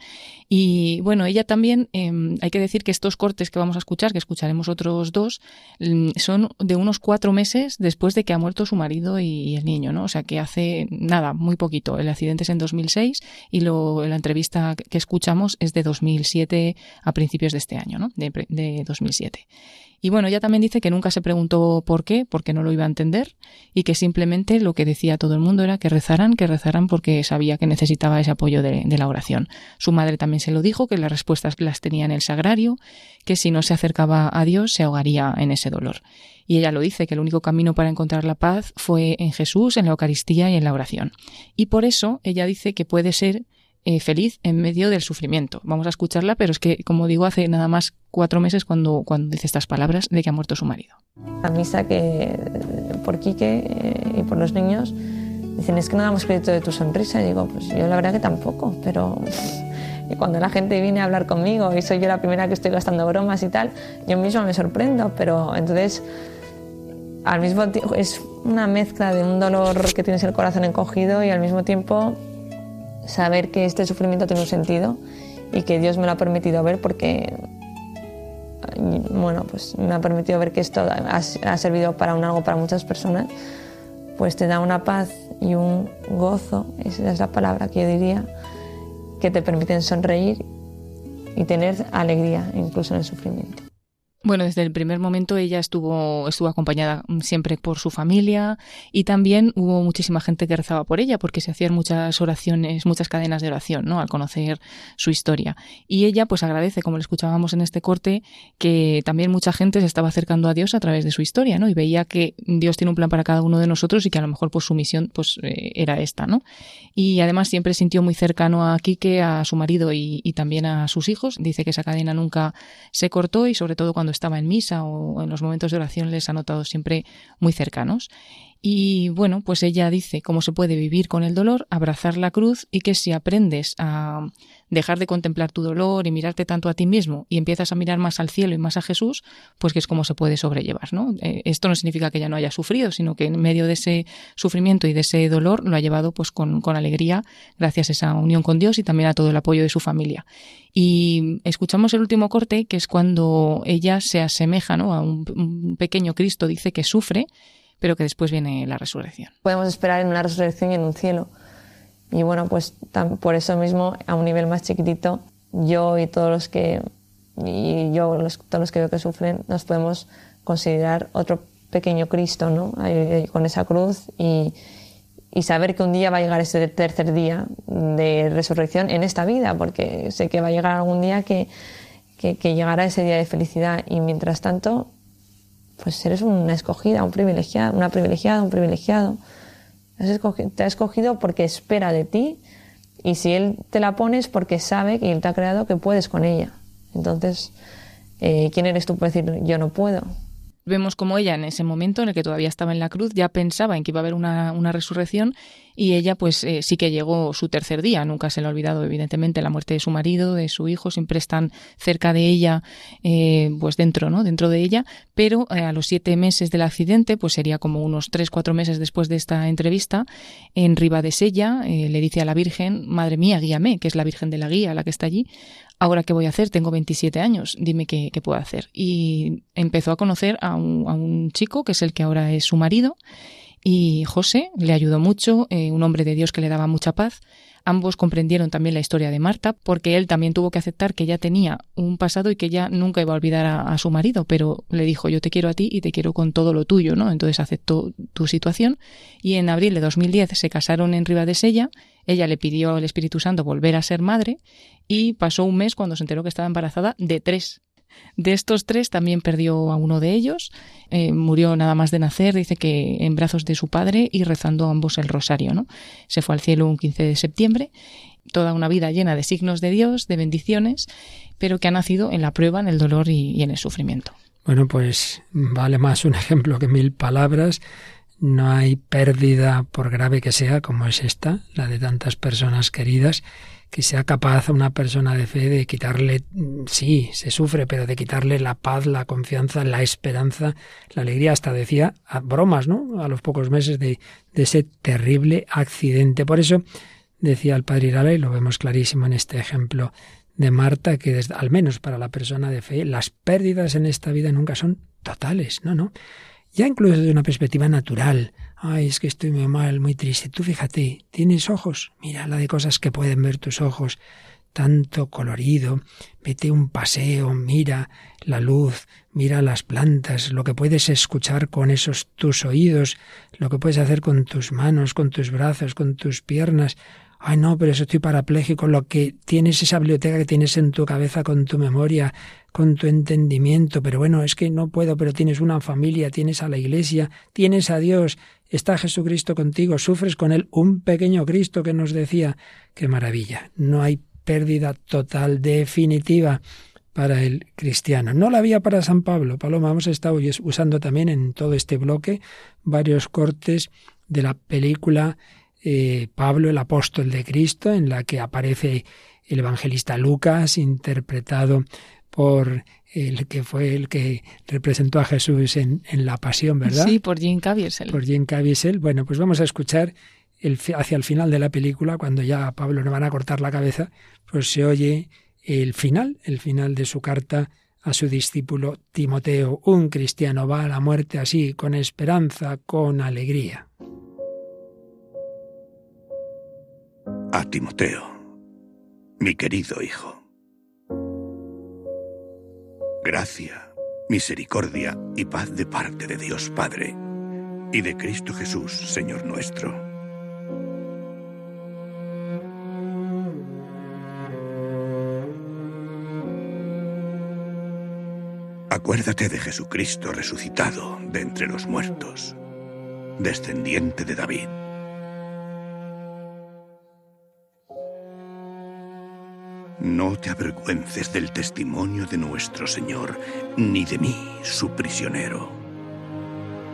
[SPEAKER 3] Y bueno, ella también, eh, hay que decir que estos cortes que vamos a escuchar, que escucharemos otros dos, mm, son de unos cuatro meses después de que ha muerto su marido y, y el niño, ¿no? O sea que hace nada, muy poquito. El accidente es en 2006 y lo, la entrevista que escuchamos es de 2007 a principios de este año, ¿no? De, de 2007. Y bueno, ella también dice que nunca se preguntó por qué, porque no lo iba a entender, y que simplemente lo que decía todo el mundo era que rezaran, que rezaran porque sabía que necesitaba ese apoyo de, de la oración. Su madre también se lo dijo, que las respuestas las tenía en el sagrario, que si no se acercaba a Dios se ahogaría en ese dolor. Y ella lo dice, que el único camino para encontrar la paz fue en Jesús, en la Eucaristía y en la oración. Y por eso ella dice que puede ser eh, feliz en medio del sufrimiento. Vamos a escucharla, pero es que, como digo, hace nada más cuatro meses cuando, cuando dice estas palabras de que ha muerto su marido.
[SPEAKER 6] La misa que por Quique eh, y por los niños dicen es que no damos crédito de tu sonrisa. Y digo, pues yo la verdad que tampoco, pero y cuando la gente viene a hablar conmigo y soy yo la primera que estoy gastando bromas y tal, yo misma me sorprendo, pero entonces al mismo tiempo es una mezcla de un dolor que tienes el corazón encogido y al mismo tiempo saber que este sufrimiento tiene un sentido y que Dios me lo ha permitido ver porque, bueno, pues me ha permitido ver que esto ha, ha servido para un algo para muchas personas, pues te da una paz y un gozo, esa es la palabra que yo diría, que te permiten sonreír y tener alegría incluso en el sufrimiento.
[SPEAKER 3] Bueno, desde el primer momento ella estuvo, estuvo acompañada siempre por su familia y también hubo muchísima gente que rezaba por ella porque se hacían muchas oraciones, muchas cadenas de oración, ¿no? Al conocer su historia. Y ella pues agradece, como le escuchábamos en este corte, que también mucha gente se estaba acercando a Dios a través de su historia, ¿no? Y veía que Dios tiene un plan para cada uno de nosotros y que a lo mejor pues su misión pues eh, era esta, ¿no? Y además siempre sintió muy cercano a Quique, a su marido y, y también a sus hijos. Dice que esa cadena nunca se cortó y sobre todo cuando estaba en misa o en los momentos de oración les ha notado siempre muy cercanos. Y bueno, pues ella dice cómo se puede vivir con el dolor, abrazar la cruz y que si aprendes a dejar de contemplar tu dolor y mirarte tanto a ti mismo y empiezas a mirar más al cielo y más a Jesús, pues que es como se puede sobrellevar, ¿no? Eh, esto no significa que ella no haya sufrido, sino que en medio de ese sufrimiento y de ese dolor lo ha llevado pues con, con alegría gracias a esa unión con Dios y también a todo el apoyo de su familia. Y escuchamos el último corte, que es cuando ella se asemeja ¿no? a un, un pequeño Cristo, dice que sufre, pero que después viene la resurrección.
[SPEAKER 6] Podemos esperar en una resurrección y en un cielo. Y bueno, pues por eso mismo, a un nivel más chiquitito, yo y todos los que, y yo, todos los que veo que sufren, nos podemos considerar otro pequeño Cristo, ¿no? Con esa cruz y, y saber que un día va a llegar ese tercer día de resurrección en esta vida, porque sé que va a llegar algún día que, que llegará ese día de felicidad y mientras tanto, pues eres una escogida, un privilegiado, una privilegiada, un privilegiado te ha escogido porque espera de ti y si Él te la pone es porque sabe que Él te ha creado que puedes con ella. Entonces, eh, ¿quién eres tú para decir yo no puedo?
[SPEAKER 3] Vemos como ella en ese momento en el que todavía estaba en la cruz ya pensaba en que iba a haber una, una resurrección y ella pues eh, sí que llegó su tercer día, nunca se le ha olvidado evidentemente la muerte de su marido, de su hijo, siempre están cerca de ella, eh, pues dentro, ¿no? Dentro de ella, pero eh, a los siete meses del accidente, pues sería como unos tres, cuatro meses después de esta entrevista, en Ribadesella le dice a la Virgen, Madre mía, guíame, que es la Virgen de la Guía, la que está allí, ahora qué voy a hacer, tengo 27 años, dime qué, qué puedo hacer. Y empezó a conocer a un, a un chico que es el que ahora es su marido y José le ayudó mucho, eh, un hombre de Dios que le daba mucha paz. Ambos comprendieron también la historia de Marta, porque él también tuvo que aceptar que ella tenía un pasado y que ella nunca iba a olvidar a, su marido, pero le dijo yo te quiero a ti y te quiero con todo lo tuyo, ¿no? Entonces aceptó tu situación y en abril de 2010 se casaron en Ribadesella, ella le pidió al Espíritu Santo volver a ser madre y pasó un mes cuando se enteró que estaba embarazada de tres de estos tres también perdió a uno de ellos, eh, murió nada más de nacer, dice que en brazos de su padre y rezando ambos el rosario, ¿no? Se fue al cielo un 15 de septiembre, toda una vida llena de signos de Dios, de bendiciones, pero que ha nacido en la prueba, en el dolor y en el sufrimiento.
[SPEAKER 1] Bueno, pues vale más un ejemplo que mil palabras. No hay pérdida, por grave que sea, como es esta, la de tantas personas queridas, que sea capaz una persona de fe de quitarle, sí, se sufre, pero de quitarle la paz, la confianza, la esperanza, la alegría, hasta decía bromas, ¿no? A los pocos meses de, ese terrible accidente. Por eso decía el padre Irala, y lo vemos clarísimo en este ejemplo de Marta, que al menos para la persona de fe, las pérdidas en esta vida nunca son totales, no, no. Ya incluso desde una perspectiva natural, ay, es que estoy muy mal, muy triste. Tú fíjate, tienes ojos, mira la de cosas que pueden ver tus ojos, tanto colorido, vete un paseo, mira la luz, mira las plantas, lo que puedes escuchar con esos tus oídos, lo que puedes hacer con tus manos, con tus brazos, con tus piernas. Ay, no, pero eso estoy parapléjico. Lo que tienes, esa biblioteca que tienes en tu cabeza con tu memoria, con tu entendimiento. Pero bueno, es que no puedo, pero tienes una familia, tienes a la iglesia, tienes a Dios, está Jesucristo contigo, sufres con Él, un pequeño Cristo que nos decía, qué maravilla, no hay pérdida total, definitiva para el cristiano. No la había para San Pablo. Paloma, hemos estado usando también en todo este bloque varios cortes de la película eh, Pablo, el apóstol de Cristo, en la que aparece el evangelista Lucas, interpretado por el que fue el que representó a Jesús en, la pasión, ¿verdad?
[SPEAKER 3] Sí, por Jim Caviezel.
[SPEAKER 1] Por Jim Caviezel. Bueno, pues vamos a escuchar el, hacia el final de la película, cuando ya a Pablo le van a cortar la cabeza, pues se oye el final, el final de su carta a su discípulo Timoteo. Un cristiano va a la muerte así, con esperanza, con alegría.
[SPEAKER 7] A Timoteo, mi querido hijo Gracia, misericordia y paz de parte de Dios Padre y de Cristo Jesús, Señor nuestro. Acuérdate de Jesucristo resucitado de entre los muertos, descendiente de David No te avergüences del testimonio de nuestro Señor, ni de mí, su prisionero.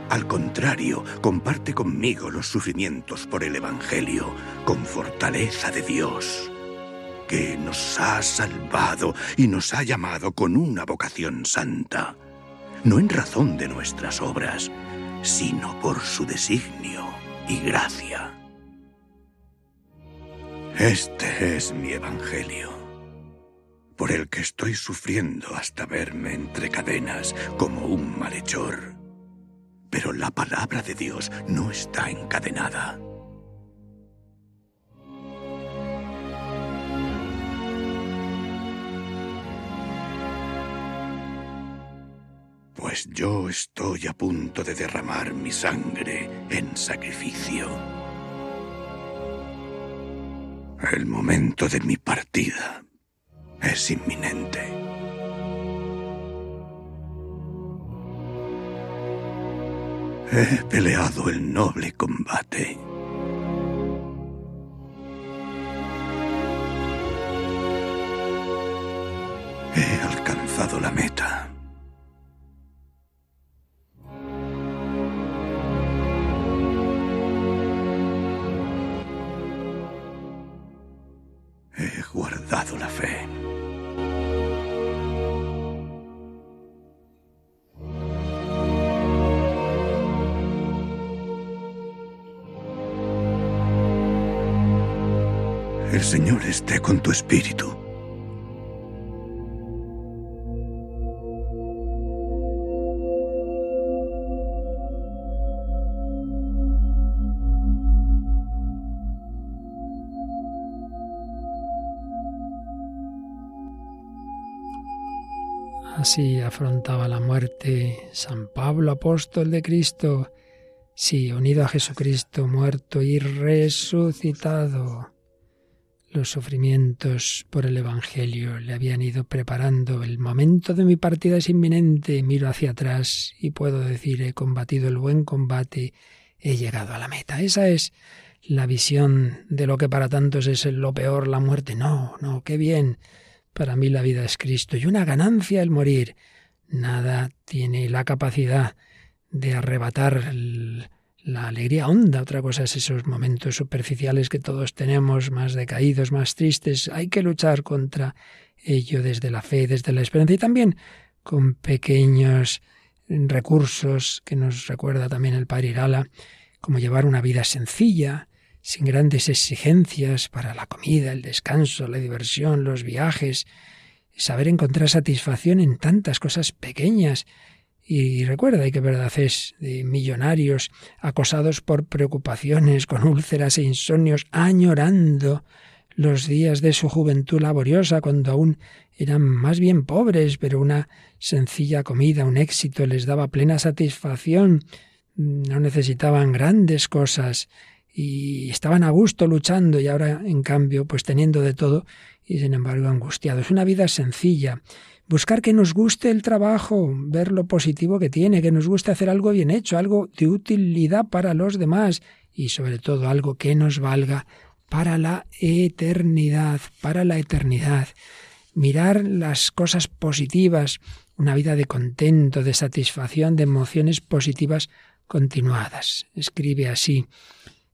[SPEAKER 7] Al contrario, comparte conmigo los sufrimientos por el Evangelio, con fortaleza de Dios, que nos ha salvado y nos ha llamado con una vocación santa, no en razón de nuestras obras, sino por su designio y gracia. Este es mi Evangelio por el que estoy sufriendo hasta verme entre cadenas como un malhechor. Pero la palabra de Dios no está encadenada. Pues yo estoy a punto de derramar mi sangre en sacrificio. El momento de mi partida es inminente. He peleado el noble combate. He alcanzado la meta. Tu espíritu.
[SPEAKER 1] Así afrontaba la muerte San Pablo, apóstol de Cristo, sí, unido a Jesucristo, muerto y resucitado. Los sufrimientos por el Evangelio le habían ido preparando. El momento de mi partida es inminente. Miro hacia atrás y puedo decir, he combatido el buen combate, he llegado a la meta. Esa es la visión de lo que para tantos es lo peor, la muerte. No, no, qué bien para mí la vida es Cristo y una ganancia el morir. Nada tiene la capacidad de arrebatar la alegría honda. Otra cosa es esos momentos superficiales que todos tenemos, más decaídos, más tristes. Hay que luchar contra ello desde la fe, desde la esperanza y también con pequeños recursos que nos recuerda también el Padre Irala, como llevar una vida sencilla, sin grandes exigencias para la comida, el descanso, la diversión, los viajes, saber encontrar satisfacción en tantas cosas pequeñas. Y recuerda que verdad es de millonarios acosados por preocupaciones, con úlceras e insomnios, añorando los días de su juventud laboriosa, cuando aún eran más bien pobres, pero una sencilla comida, un éxito les daba plena satisfacción, no necesitaban grandes cosas, y estaban a gusto luchando y ahora, en cambio, pues teniendo de todo y sin embargo angustiados. Una vida sencilla. Buscar que nos guste el trabajo, ver lo positivo que tiene, que nos guste hacer algo bien hecho, algo de utilidad para los demás y sobre todo algo que nos valga para la eternidad, para la eternidad. Mirar las cosas positivas, una vida de contento, de satisfacción, de emociones positivas continuadas. Escribe así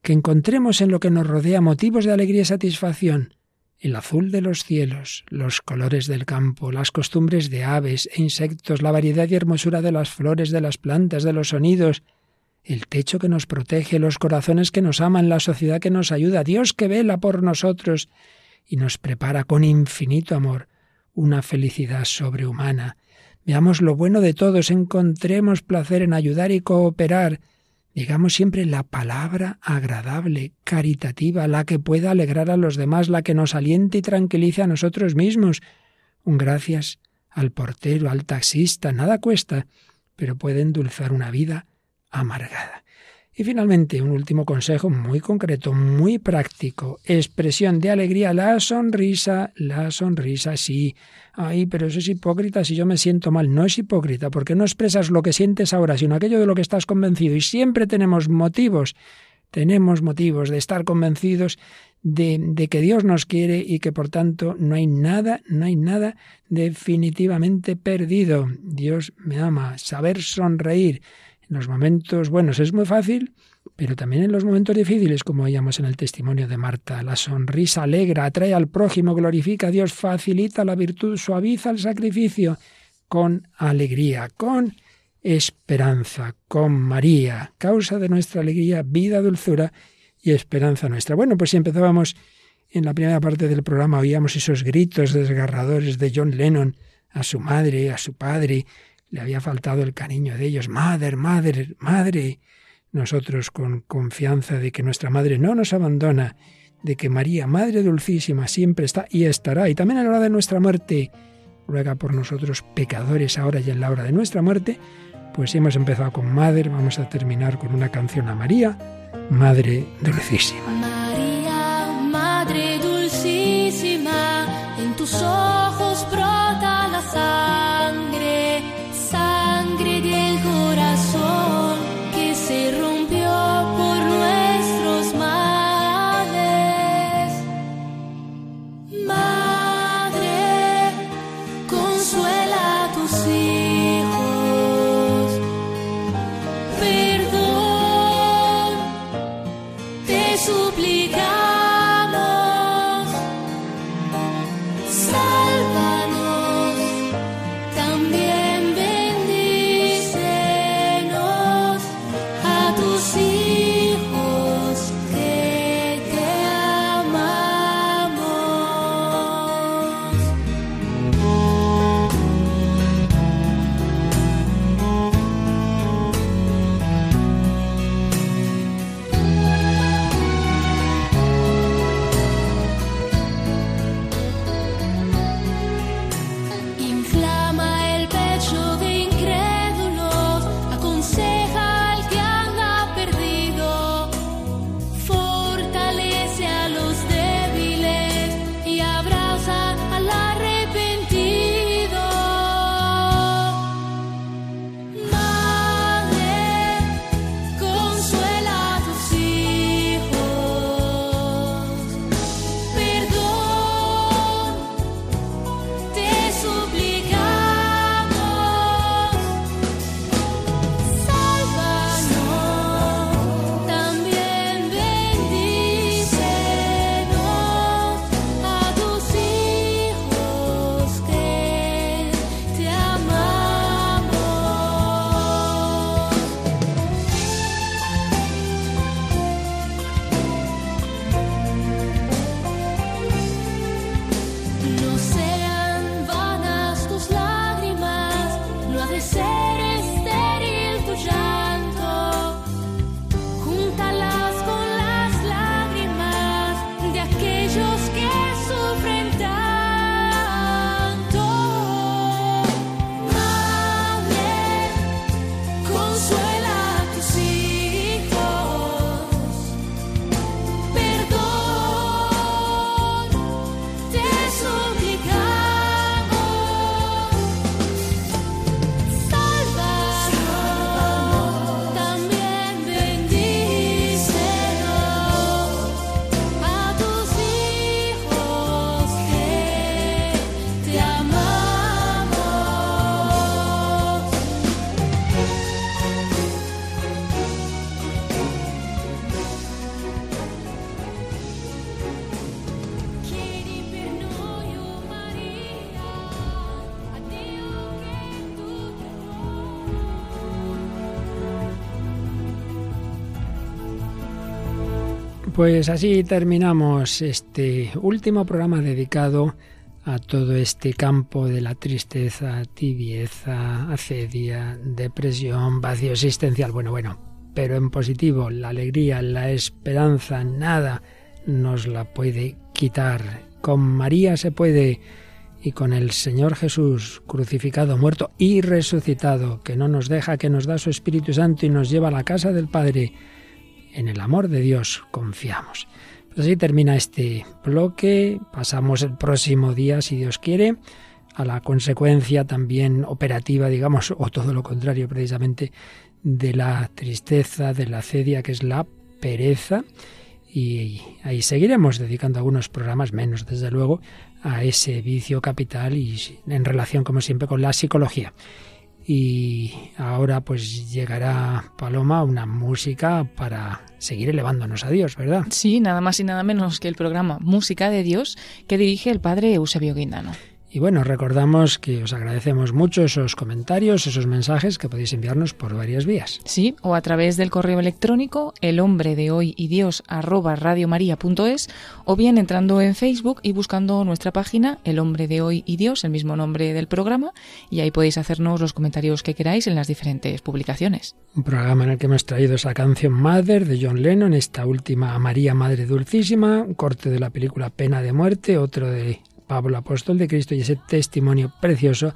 [SPEAKER 1] que encontremos en lo que nos rodea motivos de alegría y satisfacción, el azul de los cielos, los colores del campo, las costumbres de aves e insectos, la variedad y hermosura de las flores, de las plantas, de los sonidos, el techo que nos protege, los corazones que nos aman, la sociedad que nos ayuda, Dios que vela por nosotros y nos prepara con infinito amor una felicidad sobrehumana. Veamos lo bueno de todos, encontremos placer en ayudar y cooperar, Digamos siempre la palabra agradable, caritativa, la que pueda alegrar a los demás, la que nos aliente y tranquilice a nosotros mismos. Un gracias al portero, al taxista, nada cuesta, pero puede endulzar una vida amargada. Y finalmente, un último consejo muy concreto, muy práctico. Expresión de alegría, la sonrisa, la sonrisa, sí. Ay, pero eso es hipócrita si yo me siento mal. No es hipócrita, porque no expresas lo que sientes ahora, sino aquello de lo que estás convencido. Y siempre tenemos motivos, tenemos motivos de estar convencidos de, de que Dios nos quiere y que por tanto no hay nada, no hay nada definitivamente perdido. Dios me ama. Saber sonreír en los momentos buenos es muy fácil, pero también en los momentos difíciles, como veíamos en el testimonio de Marta, la sonrisa alegra, atrae al prójimo, glorifica a Dios, facilita la virtud, suaviza el sacrificio, con alegría, con esperanza, con María, causa de nuestra alegría, vida, dulzura y esperanza nuestra. Bueno, pues si empezábamos en la primera parte del programa, oíamos esos gritos desgarradores de John Lennon a su madre, a su padre, le había faltado el cariño de ellos. Madre, madre, madre. Nosotros con confianza de que nuestra madre no nos abandona, de que María, Madre Dulcísima, siempre está y estará, y también a la hora de nuestra muerte, ruega por nosotros pecadores ahora y en la hora de nuestra muerte, pues hemos empezado con Madre, vamos a terminar con una canción a María, Madre Dulcísima.
[SPEAKER 8] María, Madre Dulcísima, en tus ojos
[SPEAKER 1] Pues así terminamos este último programa dedicado a todo este campo de la tristeza, tibieza, acedia, depresión, vacío existencial. Bueno, bueno, pero en positivo, la alegría, la esperanza, nada nos la puede quitar. Con María se puede y con el Señor Jesús crucificado, muerto y resucitado, que no nos deja, que nos da su Espíritu Santo y nos lleva a la casa del Padre, en el amor de Dios confiamos. Pues así termina este bloque, pasamos el próximo día, si Dios quiere, a la consecuencia también operativa, digamos, o todo lo contrario precisamente, de la tristeza, de la cedia, que es la pereza. Y ahí seguiremos dedicando algunos programas, menos desde luego, a ese vicio capital y en relación, como siempre, con la psicología. Y ahora pues llegará Paloma una música para seguir elevándonos a Dios, ¿verdad?
[SPEAKER 3] Sí, nada más y nada menos que el programa Música de Dios que dirige el padre Eusebio Guindano.
[SPEAKER 1] Y bueno, recordamos que os agradecemos mucho esos comentarios, esos mensajes que podéis enviarnos por varias vías.
[SPEAKER 3] Sí, o a través del correo electrónico el hombre de hoy y Dios arroba radiomaria.es o bien entrando en Facebook y buscando nuestra página El hombre de hoy y Dios, el mismo nombre del programa, y ahí podéis hacernos los comentarios que queráis en las diferentes publicaciones.
[SPEAKER 1] Un programa en el que hemos traído esa canción Mother de John Lennon, esta última María Madre Dulcísima, un corte de la película Pena de Muerte, otro de Pablo, apóstol de Cristo, y ese testimonio precioso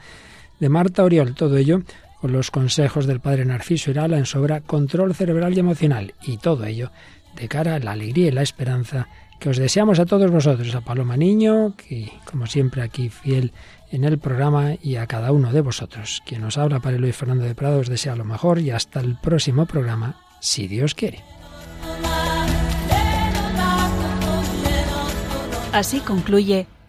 [SPEAKER 1] de Marta Oriol. Todo ello con los consejos del padre Narciso Irala en sobra control cerebral y emocional. Y todo ello de cara a la alegría y la esperanza que os deseamos a todos vosotros, a Paloma Niño, que como siempre aquí fiel en el programa, y a cada uno de vosotros. Quien nos habla, Padre Luis Fernando de Prado, os desea lo mejor y hasta el próximo programa, si Dios quiere.
[SPEAKER 2] Así concluye